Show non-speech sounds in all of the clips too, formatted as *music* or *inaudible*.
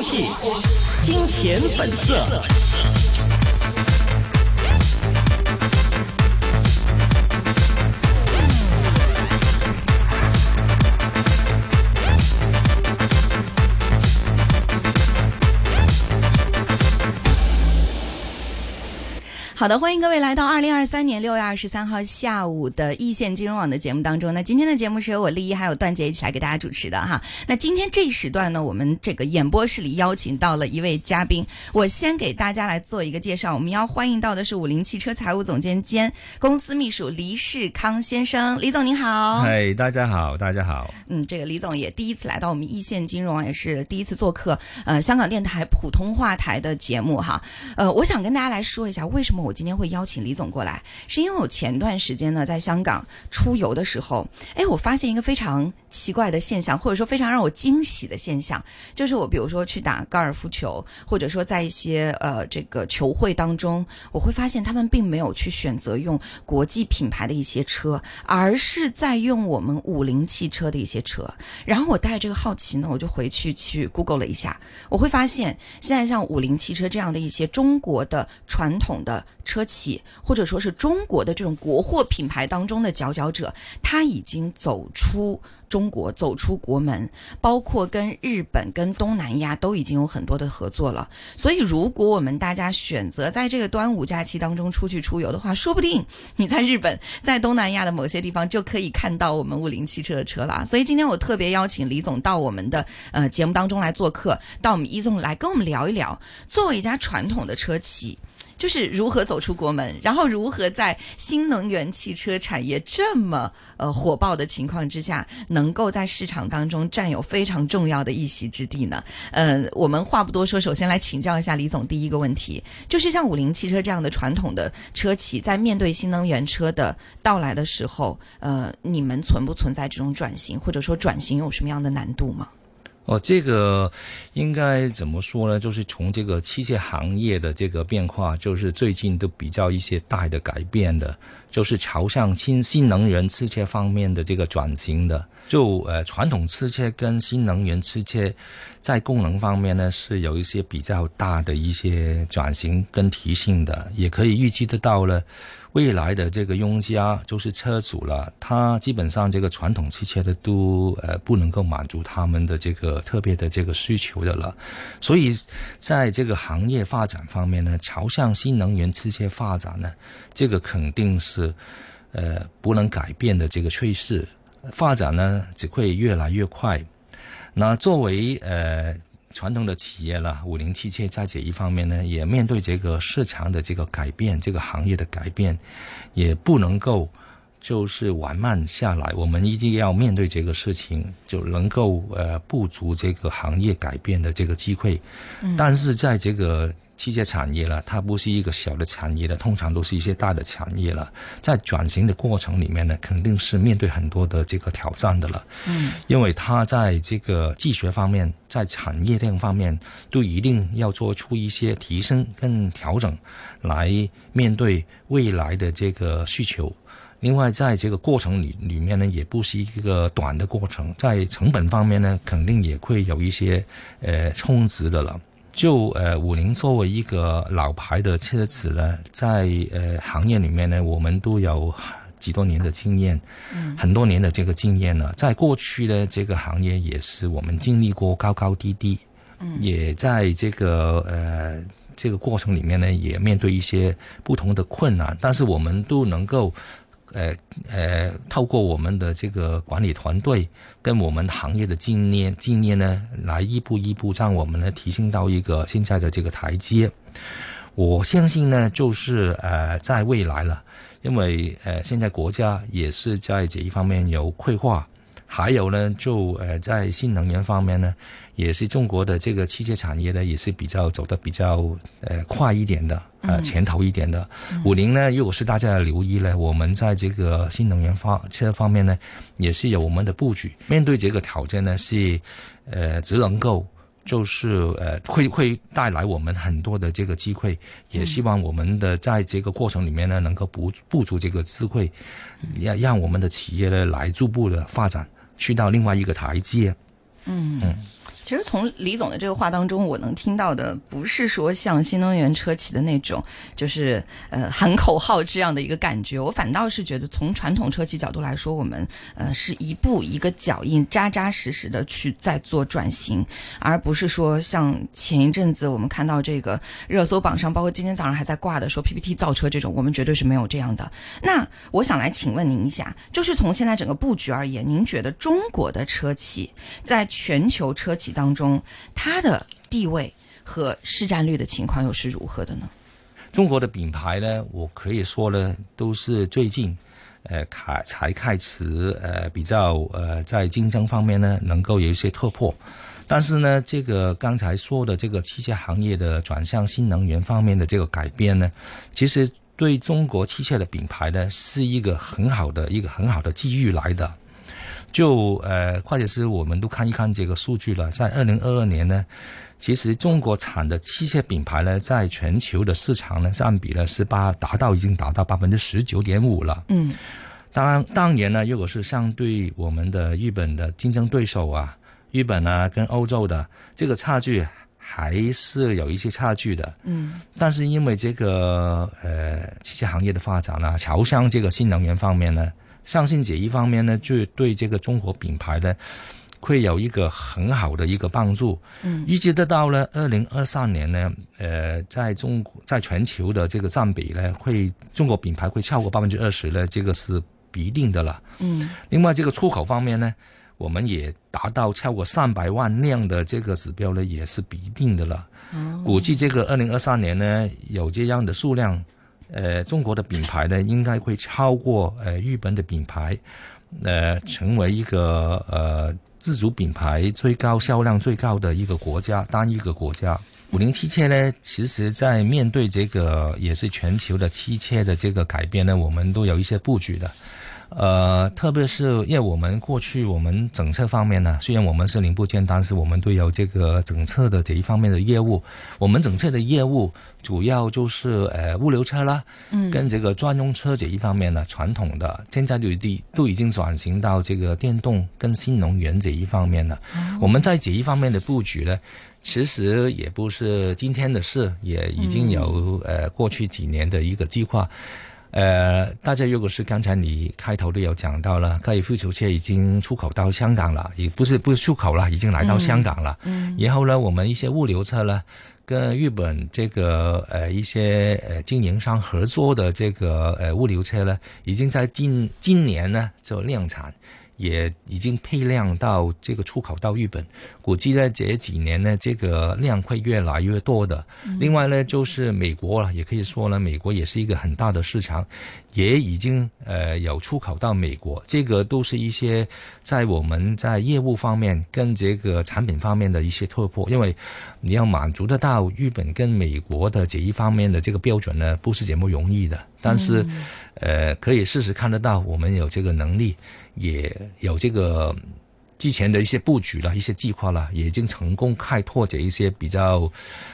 游戏，金钱本色。好的，欢迎各位来到二零二三年六月二十三号下午的易线金融网的节目当中。那今天的节目是由我丽一还有段姐一起来给大家主持的哈。那今天这一时段呢，我们这个演播室里邀请到了一位嘉宾，我先给大家来做一个介绍。我们要欢迎到的是五菱汽车财务总监兼公司秘书黎世康先生，李总您好。嗨，大家好，大家好。嗯，这个李总也第一次来到我们易线金融网，也是第一次做客呃香港电台普通话台的节目哈。呃，我想跟大家来说一下为什么我。我今天会邀请李总过来，是因为我前段时间呢在香港出游的时候，哎，我发现一个非常奇怪的现象，或者说非常让我惊喜的现象，就是我比如说去打高尔夫球，或者说在一些呃这个球会当中，我会发现他们并没有去选择用国际品牌的一些车，而是在用我们五菱汽车的一些车。然后我带着这个好奇呢，我就回去去 Google 了一下，我会发现现在像五菱汽车这样的一些中国的传统的。车企或者说是中国的这种国货品牌当中的佼佼者，他已经走出中国，走出国门，包括跟日本、跟东南亚都已经有很多的合作了。所以，如果我们大家选择在这个端午假期当中出去出游的话，说不定你在日本、在 *laughs* 东南亚的某些地方就可以看到我们五菱汽车的车了。所以，今天我特别邀请李总到我们的呃节目当中来做客，到我们一纵来跟我们聊一聊，作为一家传统的车企。就是如何走出国门，然后如何在新能源汽车产业这么呃火爆的情况之下，能够在市场当中占有非常重要的一席之地呢？呃，我们话不多说，首先来请教一下李总，第一个问题就是像五菱汽车这样的传统的车企，在面对新能源车的到来的时候，呃，你们存不存在这种转型，或者说转型有什么样的难度吗？哦，这个应该怎么说呢？就是从这个汽车行业的这个变化，就是最近都比较一些大的改变的，就是朝向新新能源汽车方面的这个转型的。就呃，传统汽车跟新能源汽车在功能方面呢，是有一些比较大的一些转型跟提升的，也可以预计得到了。未来的这个用家就是车主了，他基本上这个传统汽车的都呃不能够满足他们的这个特别的这个需求的了，所以在这个行业发展方面呢，朝向新能源汽车发展呢，这个肯定是呃不能改变的这个趋势，发展呢只会越来越快。那作为呃。传统的企业了，五菱汽车在这一方面呢，也面对这个市场的这个改变，这个行业的改变，也不能够就是缓慢下来。我们一定要面对这个事情，就能够呃不足这个行业改变的这个机会。但是在这个。汽车产业了，它不是一个小的产业了，通常都是一些大的产业了。在转型的过程里面呢，肯定是面对很多的这个挑战的了。嗯，因为它在这个技术方面，在产业链方面，都一定要做出一些提升跟调整，来面对未来的这个需求。另外，在这个过程里里面呢，也不是一个短的过程，在成本方面呢，肯定也会有一些呃充值的了。就呃，五菱作为一个老牌的车子呢，在呃行业里面呢，我们都有几多年的经验，嗯，很多年的这个经验了。在过去呢这个行业也是我们经历过高高低低，嗯，也在这个呃这个过程里面呢，也面对一些不同的困难，但是我们都能够。呃呃，透过我们的这个管理团队跟我们行业的经验经验呢，来一步一步让我们呢提升到一个现在的这个台阶。我相信呢，就是呃，在未来了，因为呃，现在国家也是在这一方面有规划，还有呢，就呃，在新能源方面呢。也是中国的这个汽车产业呢，也是比较走的比较呃快一点的，呃前头一点的。五菱呢，如果是大家留意呢，我们在这个新能源方车方面呢，也是有我们的布局。面对这个挑战呢，是呃只能够就是呃会 *laughs* 会带来我们很多的这个机会，也希望我们的在这个过程里面呢，能够补补足这个机会，让让我们的企业呢来逐步的发展，去到另外一个台阶。嗯嗯。其实从李总的这个话当中，我能听到的不是说像新能源车企的那种，就是呃喊口号这样的一个感觉。我反倒是觉得，从传统车企角度来说，我们呃是一步一个脚印，扎扎实实的去在做转型，而不是说像前一阵子我们看到这个热搜榜上，包括今天早上还在挂的说 PPT 造车这种，我们绝对是没有这样的。那我想来请问您一下，就是从现在整个布局而言，您觉得中国的车企在全球车企当当中，它的地位和市占率的情况又是如何的呢？中国的品牌呢，我可以说呢，都是最近，呃，开才开始呃比较呃在竞争方面呢能够有一些突破，但是呢，这个刚才说的这个汽车行业的转向新能源方面的这个改变呢，其实对中国汽车的品牌呢是一个很好的一个很好的机遇来的。就呃，或者是我们都看一看这个数据了，在二零二二年呢，其实中国产的汽车品牌呢，在全球的市场呢，占比呢是八达到已经达到百分之十九点五了。嗯，当然，当年呢，如果是相对我们的日本的竞争对手啊，日本啊跟欧洲的这个差距还是有一些差距的。嗯，但是因为这个呃汽车行业的发展呢，朝向这个新能源方面呢。相信这一方面呢，就对这个中国品牌呢，会有一个很好的一个帮助。嗯，预计得到呢二零二三年呢，呃，在中国在全球的这个占比呢，会中国品牌会超过百分之二十呢，这个是必定的了。嗯，另外这个出口方面呢，我们也达到超过三百万辆的这个指标呢，也是必定的了。哦，估计这个二零二三年呢，有这样的数量。呃，中国的品牌呢，应该会超过呃日本的品牌，呃，成为一个呃自主品牌最高销量最高的一个国家，单一个国家。五菱汽车呢，其实在面对这个也是全球的汽车的这个改变呢，我们都有一些布局的。呃，特别是因为我们过去我们整车方面呢，虽然我们是零部件，但是我们都有这个整车的这一方面的业务。我们整车的业务主要就是呃物流车啦，嗯，跟这个专用车这一方面呢，传统的现在就已都已经转型到这个电动跟新能源这一方面了。我们在这一方面的布局呢，其实也不是今天的事，也已经有呃过去几年的一个计划。呃，大家如果是刚才你开头都有讲到了，高尔夫球车已经出口到香港了，也不是不是出口了，已经来到香港了。嗯，然后呢，我们一些物流车呢，跟日本这个呃一些呃经营商合作的这个呃物流车呢，已经在今今年呢就量产。也已经配量到这个出口到日本，估计呢这几年呢，这个量会越来越多的。另外呢，就是美国了，也可以说呢，美国也是一个很大的市场，也已经呃有出口到美国。这个都是一些在我们在业务方面跟这个产品方面的一些突破，因为你要满足得到日本跟美国的这一方面的这个标准呢，不是这么容易的。但是，呃，可以试试看得到，我们有这个能力，也有这个之前的一些布局了，一些计划了，也已经成功开拓着一些比较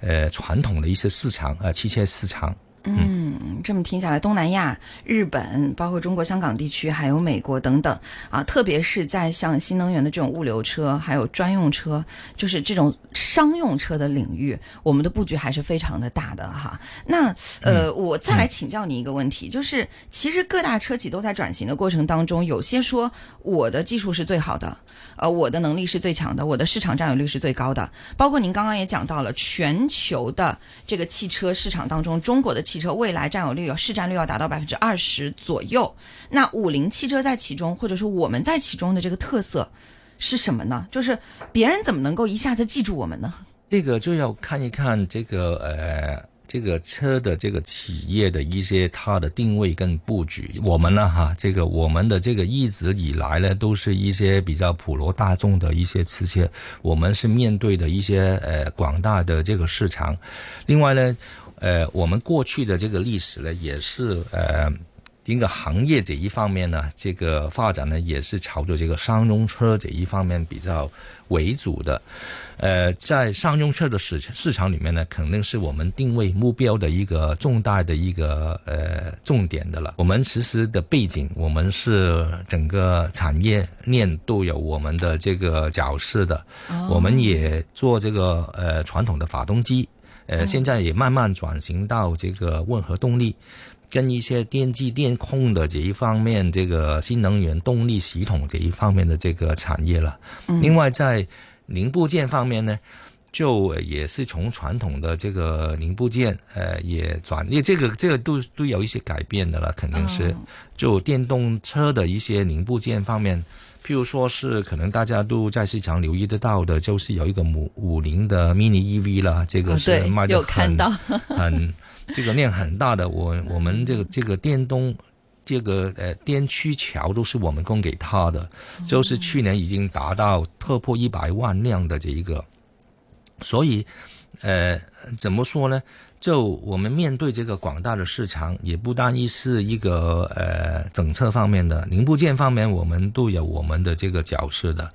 呃传统的一些市场啊，汽车市场。嗯，这么听下来，东南亚、日本，包括中国香港地区，还有美国等等啊，特别是在像新能源的这种物流车，还有专用车，就是这种商用车的领域，我们的布局还是非常的大的哈。那呃，我再来请教你一个问题，就是其实各大车企都在转型的过程当中，有些说我的技术是最好的，呃，我的能力是最强的，我的市场占有率是最高的，包括您刚刚也讲到了全球的这个汽车市场当中，中国的汽车未来占有率、市占率要达到百分之二十左右。那五菱汽车在其中，或者说我们在其中的这个特色是什么呢？就是别人怎么能够一下子记住我们呢？这个就要看一看这个呃，这个车的这个企业的一些它的定位跟布局。我们呢哈，这个我们的这个一直以来呢，都是一些比较普罗大众的一些汽车，我们是面对的一些呃广大的这个市场。另外呢。呃，我们过去的这个历史呢，也是呃，一个行业这一方面呢，这个发展呢也是朝着这个商用车这一方面比较为主的。呃，在商用车的市市场里面呢，肯定是我们定位目标的一个重大的一个呃重点的了。我们其实的背景，我们是整个产业链都有我们的这个角色的。我们也做这个呃传统的发动机，呃，现在也慢慢转型到这个混合动力，跟一些电机电控的这一方面，这个新能源动力系统这一方面的这个产业了。另外在零部件方面呢，就也是从传统的这个零部件，呃，也转，因为这个这个都都有一些改变的了，肯定是就电动车的一些零部件方面，譬如说是可能大家都在市场留意得到的，就是有一个五五菱的 mini EV 啦，这个是卖的很 *laughs* 很这个量很大的，我我们这个这个电动。这个呃电驱桥都是我们供给他的，就是去年已经达到突破一百万辆的这一个，所以呃怎么说呢？就我们面对这个广大的市场，也不单一是一个呃整车方面的零部件方面，我们都有我们的这个角色的。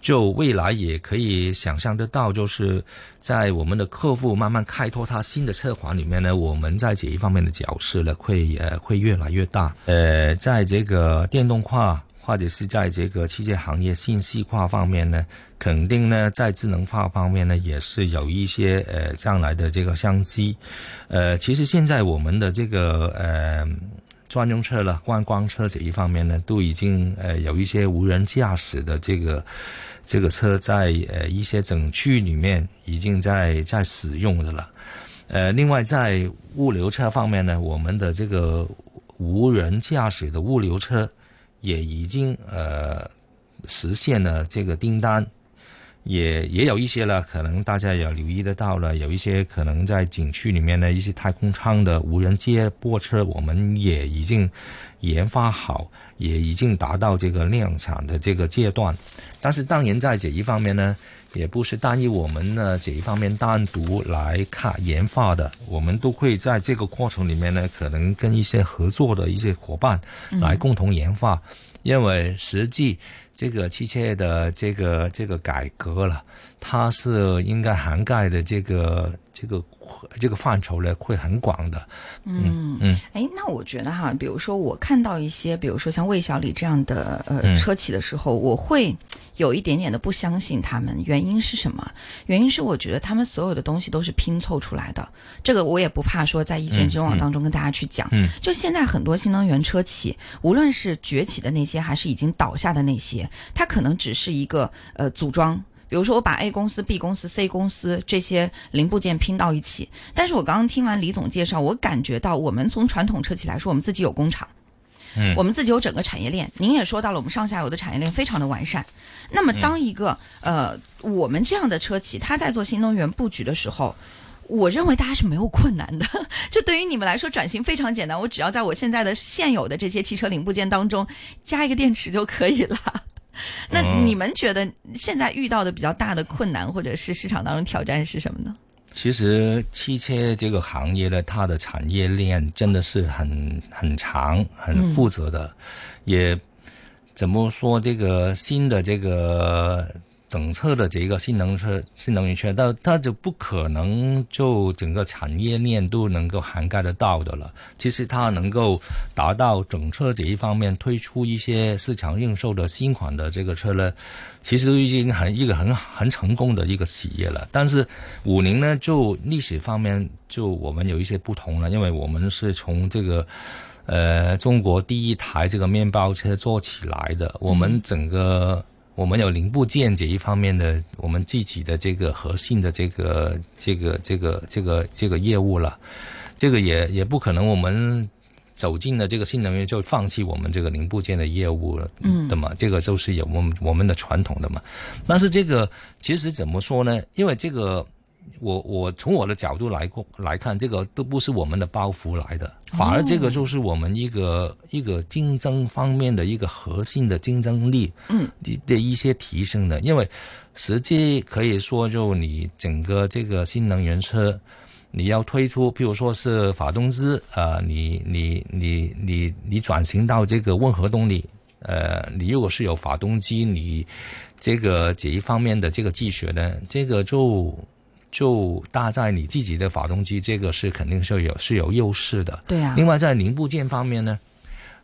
就未来也可以想象得到，就是在我们的客户慢慢开拓他新的车款里面呢，我们在这一方面的角色呢，会呃会越来越大。呃，在这个电动化或者是在这个汽车行业信息化方面呢，肯定呢在智能化方面呢，也是有一些呃将来的这个商机。呃，其实现在我们的这个呃。专用车了，观光车这一方面呢，都已经呃有一些无人驾驶的这个这个车在呃一些整区里面已经在在使用的了。呃，另外在物流车方面呢，我们的这个无人驾驶的物流车也已经呃实现了这个订单。也也有一些了，可能大家也留意得到了，有一些可能在景区里面的一些太空舱的无人接驳车，我们也已经研发好，也已经达到这个量产的这个阶段。但是当然在这一方面呢，也不是单一我们呢这一方面单独来看研发的，我们都会在这个过程里面呢，可能跟一些合作的一些伙伴来共同研发，因为实际。这个汽车的这个这个改革了，它是应该涵盖的这个这个这个范畴呢，会很广的。嗯嗯，哎，那我觉得哈，比如说我看到一些，比如说像魏小李这样的呃车企的时候，我会。有一点点的不相信他们，原因是什么？原因是我觉得他们所有的东西都是拼凑出来的。这个我也不怕说在一线金融网当中跟大家去讲。就现在很多新能源车企，无论是崛起的那些，还是已经倒下的那些，它可能只是一个呃组装。比如说我把 A 公司、B 公司、C 公司这些零部件拼到一起。但是我刚刚听完李总介绍，我感觉到我们从传统车企来说，我们自己有工厂。嗯，我们自己有整个产业链。您也说到了，我们上下游的产业链非常的完善。那么，当一个呃我们这样的车企，它在做新能源布局的时候，我认为大家是没有困难的。*laughs* 就对于你们来说，转型非常简单，我只要在我现在的现有的这些汽车零部件当中加一个电池就可以了。那你们觉得现在遇到的比较大的困难，或者是市场当中挑战是什么呢？其实汽车这个行业呢，它的产业链真的是很很长、很负责的，也怎么说这个新的这个。整车的这个新能车、新能源车，它它就不可能就整个产业链都能够涵盖得到的了。其实它能够达到整车这一方面推出一些市场应售的新款的这个车呢，其实都已经很一个很很成功的一个企业了。但是五菱呢，就历史方面就我们有一些不同了，因为我们是从这个呃中国第一台这个面包车做起来的，我们整个。我们有零部件这一方面的，我们自己的这个核心的这个这个这个这个这个业务了，这个也也不可能我们走进了这个新能源就放弃我们这个零部件的业务了，嗯，的嘛，这个就是有我们我们的传统的嘛。但是这个其实怎么说呢？因为这个。我我从我的角度来过来看，这个都不是我们的包袱来的，反而这个就是我们一个一个竞争方面的一个核心的竞争力，嗯，的一些提升的。因为实际可以说，就你整个这个新能源车，你要推出，比如说是发动机，呃，你你你你你转型到这个温合动力，呃，你如果是有发动机，你这个这一方面的这个技术呢，这个就就搭载你自己的发动机，这个是肯定是有是有优势的。对啊。另外在零部件方面呢，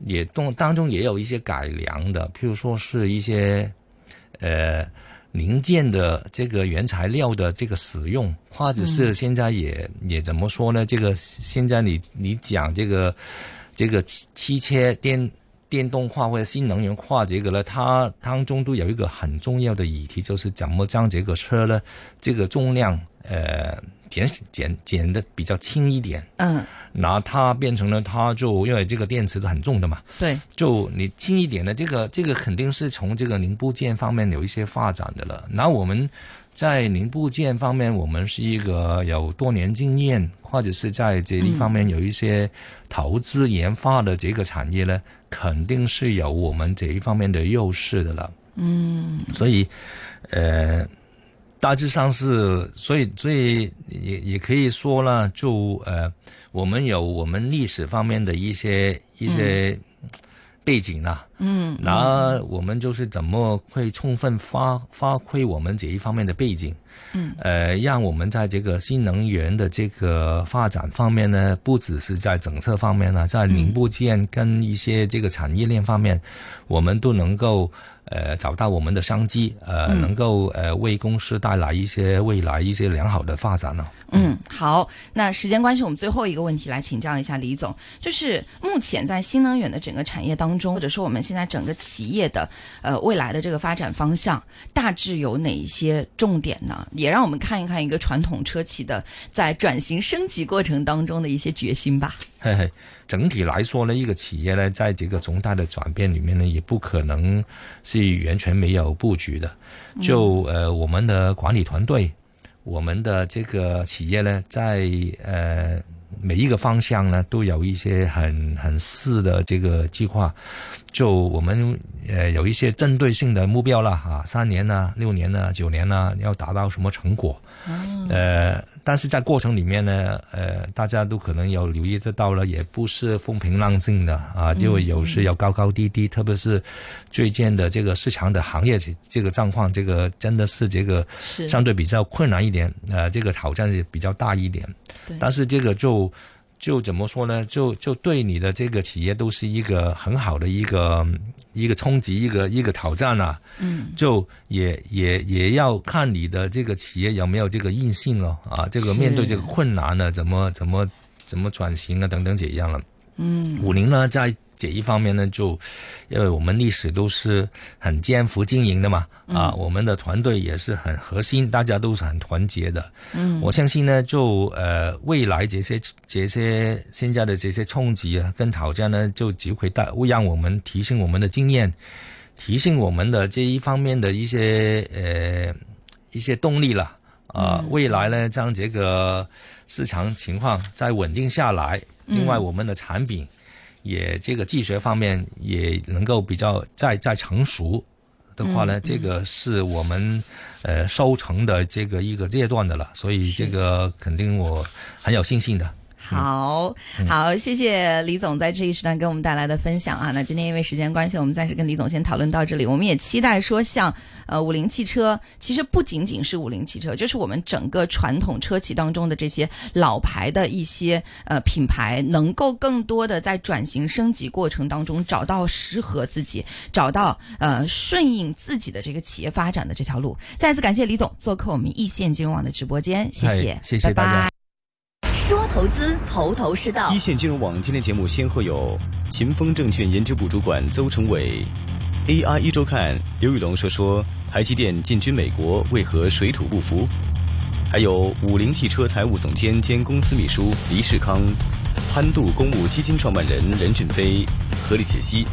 也动当中也有一些改良的，譬如说是一些呃。零件的这个原材料的这个使用，或者是现在也也怎么说呢？这个现在你你讲这个这个汽车电电动化或者新能源化这个呢，它当中都有一个很重要的议题，就是怎么将这个车呢这个重量呃。减减减的比较轻一点，嗯，那它变成了，它就因为这个电池都很重的嘛，对，就你轻一点的这个这个肯定是从这个零部件方面有一些发展的了。那我们在零部件方面，我们是一个有多年经验，或者是在这一方面有一些投资研发的这个产业呢，肯定是有我们这一方面的优势的了。嗯，所以，呃。大致上是，所以所以也也可以说呢，就呃，我们有我们历史方面的一些一些背景啊，嗯，那我们就是怎么会充分发发挥我们这一方面的背景，嗯，呃，让我们在这个新能源的这个发展方面呢，不只是在政策方面呢，在零部件跟一些这个产业链方面，我们都能够。呃，找到我们的商机，呃，能够呃为公司带来一些未来一些良好的发展呢。嗯，好，那时间关系，我们最后一个问题来请教一下李总，就是目前在新能源的整个产业当中，或者说我们现在整个企业的呃未来的这个发展方向，大致有哪一些重点呢？也让我们看一看一个传统车企的在转型升级过程当中的一些决心吧。嘿嘿，整体来说呢，一个企业呢，在这个重大的转变里面呢，也不可能是完全没有布局的。就呃，我们的管理团队，我们的这个企业呢，在呃每一个方向呢，都有一些很很细的这个计划。就我们呃有一些针对性的目标了啊，三年呢、六年呢、九年呢，要达到什么成果？呃，但是在过程里面呢，呃，大家都可能有留意得到了，也不是风平浪静的啊，就有时有高高低低，特别是最近的这个市场的行业这个状况，这个真的是这个相对比较困难一点，呃，这个挑战也比较大一点。但是这个就。就怎么说呢？就就对你的这个企业都是一个很好的一个一个冲击，一个一个挑战啊。嗯，就也也也要看你的这个企业有没有这个硬性了啊。这个面对这个困难呢，怎么怎么怎么转型啊，等等这样了。嗯，五菱呢，在。这一方面呢，就因为我们历史都是很艰苦经营的嘛，啊，我们的团队也是很核心，大家都是很团结的。嗯，我相信呢，就呃未来这些这些现在的这些冲击啊跟挑战呢，就只会带会让我们提升我们的经验，提升我们的这一方面的一些呃一些动力了。啊，未来呢，将这个市场情况再稳定下来，另外我们的产品。也这个技术方面也能够比较再再成熟的话呢，这个是我们呃收成的这个一个阶段的了，所以这个肯定我很有信心的。好好，谢谢李总在这一时段给我们带来的分享啊。那今天因为时间关系，我们暂时跟李总先讨论到这里。我们也期待说，像呃五菱汽车，其实不仅仅是五菱汽车，就是我们整个传统车企当中的这些老牌的一些呃品牌，能够更多的在转型升级过程当中找到适合自己、找到呃顺应自己的这个企业发展的这条路。再次感谢李总做客我们易线金融网的直播间，谢谢，谢谢大家。说投资，头头是道。一线金融网今天节目先后有秦风证券研究部主管邹成伟，AI 一周看刘宇龙说说台积电进军美国为何水土不服，还有五菱汽车财务总监兼公司秘书黎世康，潘度公募基金创办人任俊飞，合理解析。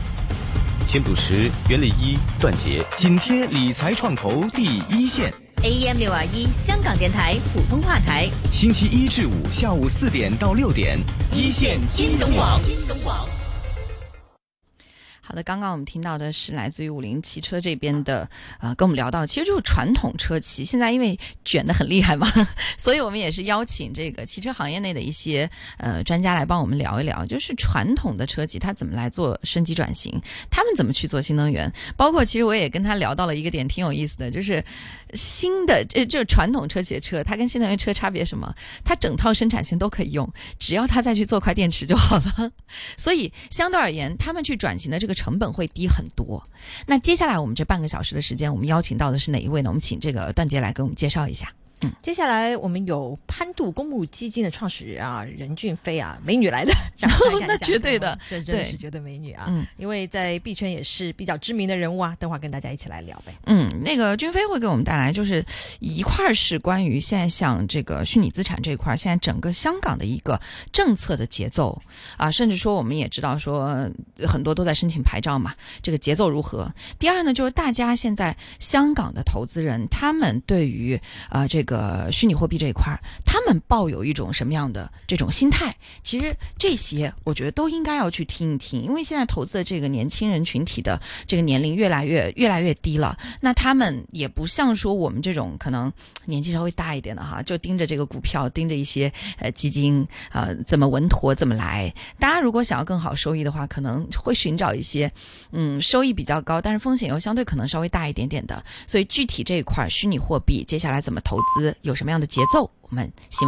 先主持袁立一、段杰，紧贴理财创投第一线。AM 六二一香港电台普通话台，星期一至五下午四点到六点，一线金融网。金融网好的。的，刚刚我们听到的是来自于五菱汽车这边的，呃，跟我们聊到，其实就是传统车企，现在因为卷得很厉害嘛，*laughs* 所以我们也是邀请这个汽车行业内的一些呃专家来帮我们聊一聊，就是传统的车企它怎么来做升级转型，他们怎么去做新能源，包括其实我也跟他聊到了一个点，挺有意思的，就是新的这这传统车企的车，它跟新能源车差别什么？它整套生产线都可以用，只要它再去做块电池就好了。*laughs* 所以相对而言，他们去转型的这个成本会低很多。那接下来我们这半个小时的时间，我们邀请到的是哪一位呢？我们请这个段杰来给我们介绍一下。嗯，接下来我们有潘度公募基金的创始人啊，任俊飞啊，*laughs* 美女来的，*laughs* 然后那绝对的，*laughs* 这真的是绝对美女啊。嗯，因为在币圈也是比较知名的人物啊，等会儿跟大家一起来聊呗。嗯，那个俊飞会给我们带来就是一块是关于现在像这个虚拟资产这一块，现在整个香港的一个政策的节奏啊，甚至说我们也知道说很多都在申请牌照嘛，这个节奏如何？第二呢，就是大家现在香港的投资人他们对于啊这。个个虚拟货币这一块，他们抱有一种什么样的这种心态？其实这些我觉得都应该要去听一听，因为现在投资的这个年轻人群体的这个年龄越来越越来越低了，那他们也不像说我们这种可能年纪稍微大一点的哈，就盯着这个股票，盯着一些呃基金呃怎么稳妥怎么来。大家如果想要更好收益的话，可能会寻找一些嗯收益比较高，但是风险又相对可能稍微大一点点的。所以具体这一块虚拟货币接下来怎么投资？有什么样的节奏？我们希。